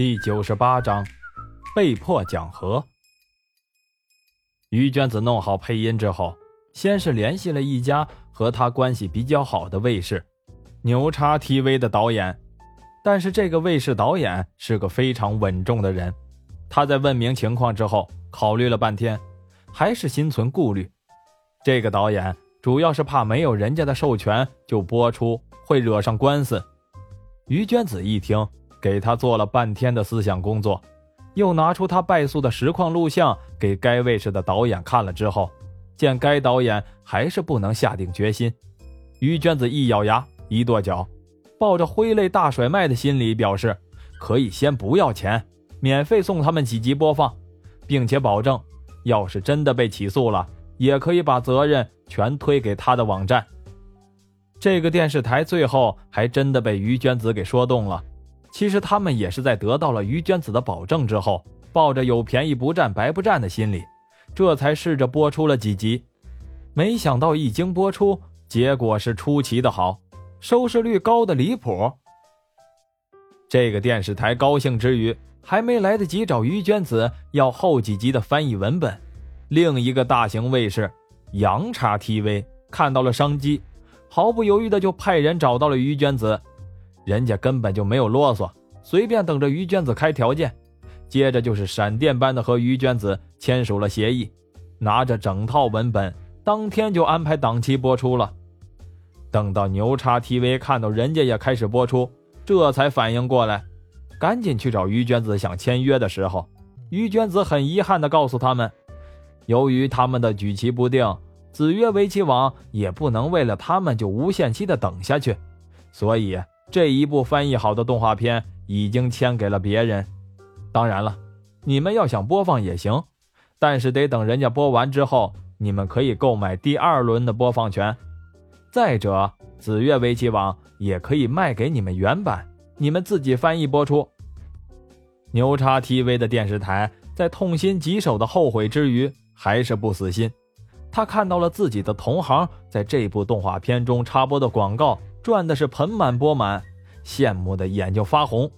第九十八章，被迫讲和。于娟子弄好配音之后，先是联系了一家和他关系比较好的卫视——牛叉 TV 的导演。但是这个卫视导演是个非常稳重的人，他在问明情况之后，考虑了半天，还是心存顾虑。这个导演主要是怕没有人家的授权就播出，会惹上官司。于娟子一听。给他做了半天的思想工作，又拿出他败诉的实况录像给该卫视的导演看了之后，见该导演还是不能下定决心，于娟子一咬牙一跺脚，抱着挥泪大甩卖的心理表示可以先不要钱，免费送他们几集播放，并且保证，要是真的被起诉了，也可以把责任全推给他的网站。这个电视台最后还真的被于娟子给说动了。其实他们也是在得到了于娟子的保证之后，抱着有便宜不占白不占的心理，这才试着播出了几集。没想到一经播出，结果是出奇的好，收视率高的离谱。这个电视台高兴之余，还没来得及找于娟子要后几集的翻译文本，另一个大型卫视羊叉 TV 看到了商机，毫不犹豫的就派人找到了于娟子。人家根本就没有啰嗦，随便等着于娟子开条件，接着就是闪电般的和于娟子签署了协议，拿着整套文本，当天就安排档期播出了。等到牛叉 TV 看到人家也开始播出，这才反应过来，赶紧去找于娟子想签约的时候，于娟子很遗憾地告诉他们，由于他们的举棋不定，子曰围棋网也不能为了他们就无限期的等下去，所以。这一部翻译好的动画片已经签给了别人，当然了，你们要想播放也行，但是得等人家播完之后，你们可以购买第二轮的播放权。再者，紫月围棋网也可以卖给你们原版，你们自己翻译播出。牛叉 TV 的电视台在痛心疾首的后悔之余，还是不死心，他看到了自己的同行在这部动画片中插播的广告。赚的是盆满钵满，羡慕的眼睛发红。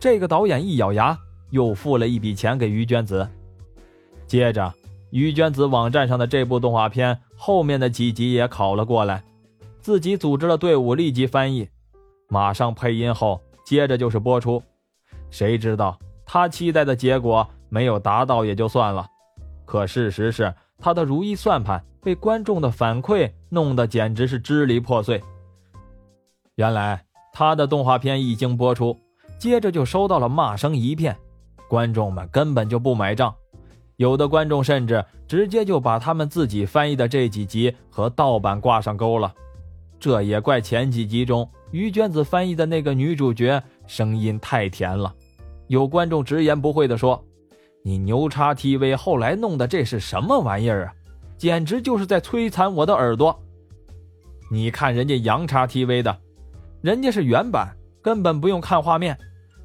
这个导演一咬牙，又付了一笔钱给于娟子。接着，于娟子网站上的这部动画片后面的几集也拷了过来，自己组织了队伍立即翻译，马上配音后，接着就是播出。谁知道他期待的结果没有达到也就算了，可事实是他的如意算盘被观众的反馈弄得简直是支离破碎。原来他的动画片一经播出，接着就收到了骂声一片，观众们根本就不买账，有的观众甚至直接就把他们自己翻译的这几集和盗版挂上钩了。这也怪前几集中于娟子翻译的那个女主角声音太甜了，有观众直言不讳地说：“你牛叉 TV 后来弄的这是什么玩意儿啊？简直就是在摧残我的耳朵！你看人家羊叉 TV 的。”人家是原版，根本不用看画面，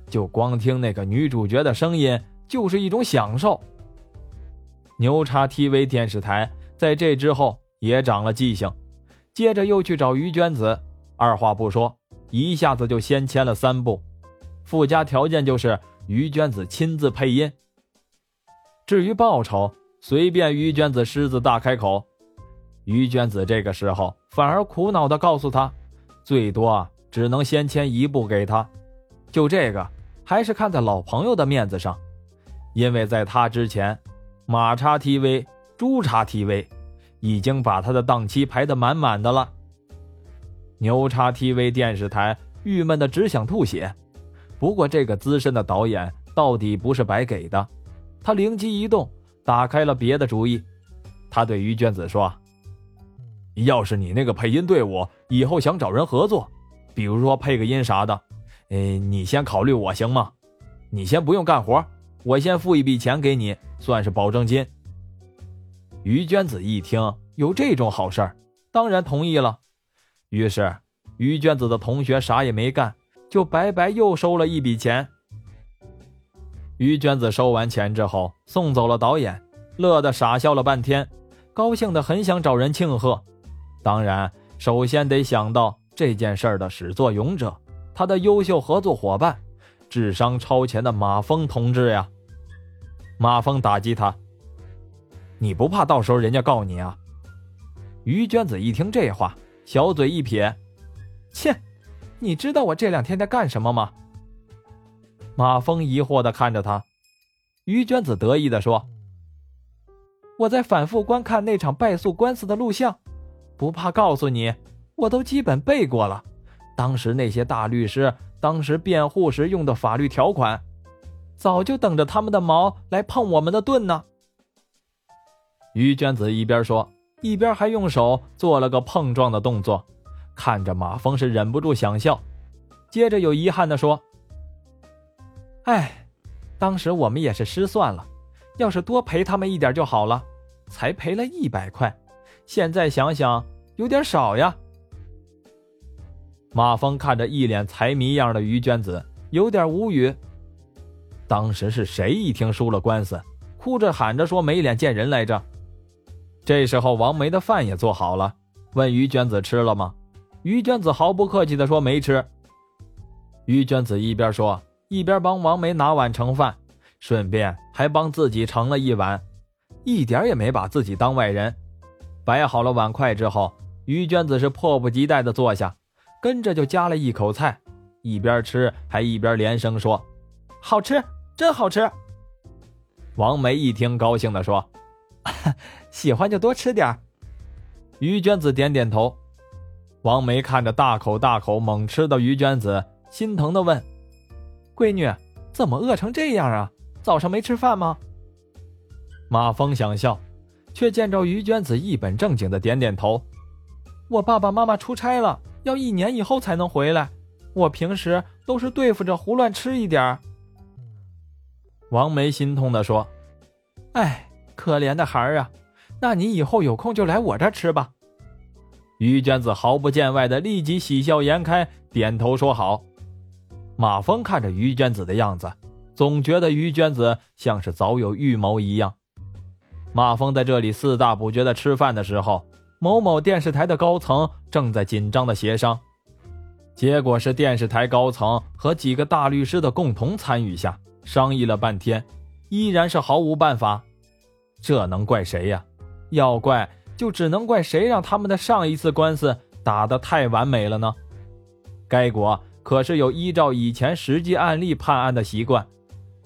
就光听那个女主角的声音就是一种享受。牛叉 TV 电视台在这之后也长了记性，接着又去找于娟子，二话不说，一下子就先签了三部，附加条件就是于娟子亲自配音。至于报酬，随便于娟子狮子大开口。于娟子这个时候反而苦恼地告诉他，最多啊。只能先签一部给他，就这个还是看在老朋友的面子上，因为在他之前，马叉 TV、猪叉 TV 已经把他的档期排得满满的了。牛叉 TV 电视台郁闷的只想吐血。不过这个资深的导演到底不是白给的，他灵机一动，打开了别的主意。他对于娟子说：“要是你那个配音队伍以后想找人合作。”比如说配个音啥的，呃，你先考虑我行吗？你先不用干活，我先付一笔钱给你，算是保证金。于娟子一听有这种好事儿，当然同意了。于是于娟子的同学啥也没干，就白白又收了一笔钱。于娟子收完钱之后，送走了导演，乐得傻笑了半天，高兴的很想找人庆贺。当然，首先得想到。这件事的始作俑者，他的优秀合作伙伴，智商超前的马峰同志呀！马峰打击他：“你不怕到时候人家告你啊？”于娟子一听这话，小嘴一撇：“切，你知道我这两天在干什么吗？”马峰疑惑的看着他，于娟子得意的说：“我在反复观看那场败诉官司的录像，不怕告诉你，我都基本背过了。当时那些大律师。”当时辩护时用的法律条款，早就等着他们的矛来碰我们的盾呢。于娟子一边说，一边还用手做了个碰撞的动作，看着马峰是忍不住想笑，接着有遗憾的说：“哎，当时我们也是失算了，要是多赔他们一点就好了，才赔了一百块，现在想想有点少呀。”马峰看着一脸财迷样的于娟子，有点无语。当时是谁一听输了官司，哭着喊着说没脸见人来着？这时候王梅的饭也做好了，问于娟子吃了吗？于娟子毫不客气地说没吃。于娟子一边说，一边帮王梅拿碗盛饭，顺便还帮自己盛了一碗，一点也没把自己当外人。摆好了碗筷之后，于娟子是迫不及待地坐下。跟着就夹了一口菜，一边吃还一边连声说：“好吃，真好吃。”王梅一听，高兴地说：“ 喜欢就多吃点于娟子点点头。王梅看着大口大口猛吃的于娟子，心疼的问：“闺女，怎么饿成这样啊？早上没吃饭吗？”马峰想笑，却见着于娟子一本正经的点点头：“我爸爸妈妈出差了。”要一年以后才能回来，我平时都是对付着胡乱吃一点王梅心痛的说：“哎，可怜的孩儿啊，那你以后有空就来我这吃吧。”于娟子毫不见外的立即喜笑颜开，点头说好。马峰看着于娟子的样子，总觉得于娟子像是早有预谋一样。马峰在这里四大不觉的吃饭的时候。某某电视台的高层正在紧张的协商，结果是电视台高层和几个大律师的共同参与下，商议了半天，依然是毫无办法。这能怪谁呀？要怪就只能怪谁让他们的上一次官司打得太完美了呢？该国可是有依照以前实际案例判案的习惯。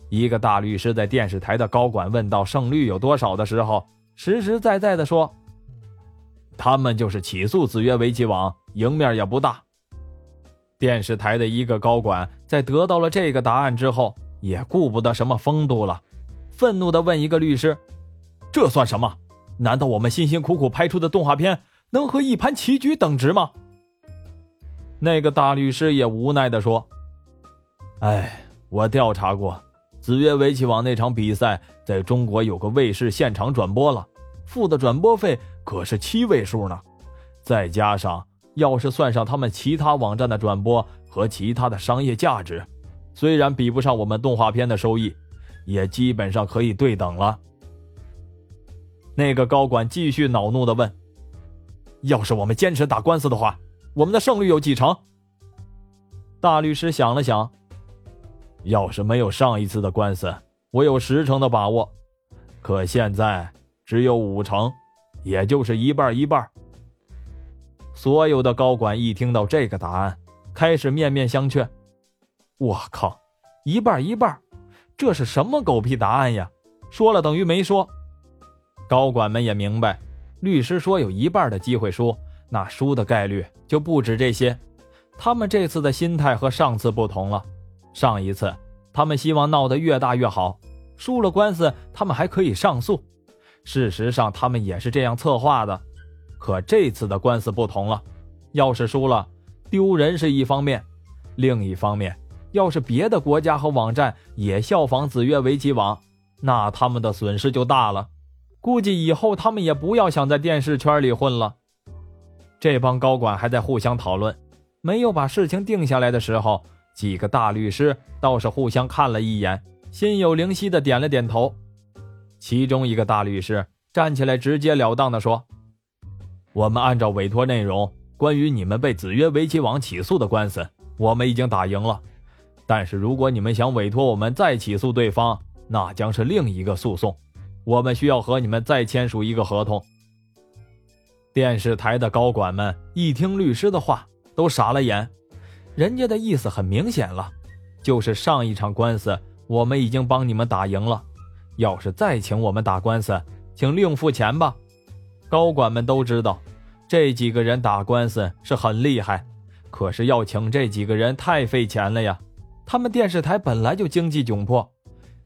一个大律师在电视台的高管问到胜率有多少的时候，实实在在的说。他们就是起诉子曰围棋网，赢面也不大。电视台的一个高管在得到了这个答案之后，也顾不得什么风度了，愤怒地问一个律师：“这算什么？难道我们辛辛苦苦拍出的动画片能和一盘棋局等值吗？”那个大律师也无奈地说：“哎，我调查过，子曰围棋网那场比赛在中国有个卫视现场转播了，付的转播费。”可是七位数呢，再加上要是算上他们其他网站的转播和其他的商业价值，虽然比不上我们动画片的收益，也基本上可以对等了。那个高管继续恼怒的问：“要是我们坚持打官司的话，我们的胜率有几成？”大律师想了想：“要是没有上一次的官司，我有十成的把握，可现在只有五成。”也就是一半一半。所有的高管一听到这个答案，开始面面相觑。我靠，一半一半，这是什么狗屁答案呀？说了等于没说。高管们也明白，律师说有一半的机会输，那输的概率就不止这些。他们这次的心态和上次不同了。上一次，他们希望闹得越大越好，输了官司，他们还可以上诉。事实上，他们也是这样策划的，可这次的官司不同了。要是输了，丢人是一方面；另一方面，要是别的国家和网站也效仿子越围棋网，那他们的损失就大了。估计以后他们也不要想在电视圈里混了。这帮高管还在互相讨论，没有把事情定下来的时候，几个大律师倒是互相看了一眼，心有灵犀的点了点头。其中一个大律师站起来，直截了当地说：“我们按照委托内容，关于你们被子曰围棋网起诉的官司，我们已经打赢了。但是如果你们想委托我们再起诉对方，那将是另一个诉讼。我们需要和你们再签署一个合同。电视台的高管们一听律师的话，都傻了眼。人家的意思很明显了，就是上一场官司我们已经帮你们打赢了，要是再请我们打官司，请另付钱吧。高管们都知道，这几个人打官司是很厉害，可是要请这几个人太费钱了呀。他们电视台本来就经济窘迫，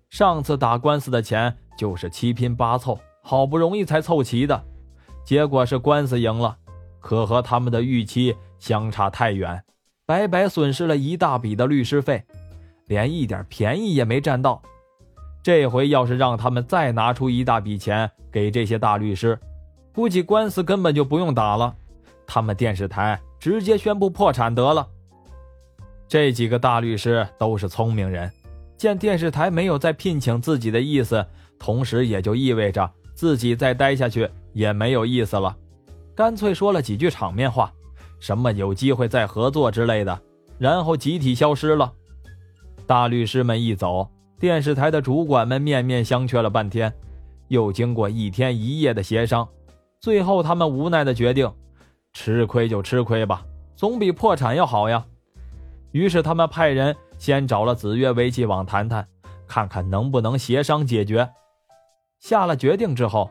上次打官司的钱就是七拼八凑，好不容易才凑齐的，结果是官司赢了，可和他们的预期相差太远。白白损失了一大笔的律师费，连一点便宜也没占到。这回要是让他们再拿出一大笔钱给这些大律师，估计官司根本就不用打了，他们电视台直接宣布破产得了。这几个大律师都是聪明人，见电视台没有再聘请自己的意思，同时也就意味着自己再待下去也没有意思了，干脆说了几句场面话。什么有机会再合作之类的，然后集体消失了。大律师们一走，电视台的主管们面面相觑了半天，又经过一天一夜的协商，最后他们无奈的决定：吃亏就吃亏吧，总比破产要好呀。于是他们派人先找了子越围棋网谈谈，看看能不能协商解决。下了决定之后，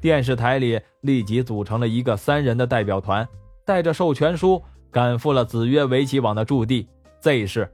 电视台里立即组成了一个三人的代表团。带着授权书赶赴了子曰围棋网的驻地 Z 市。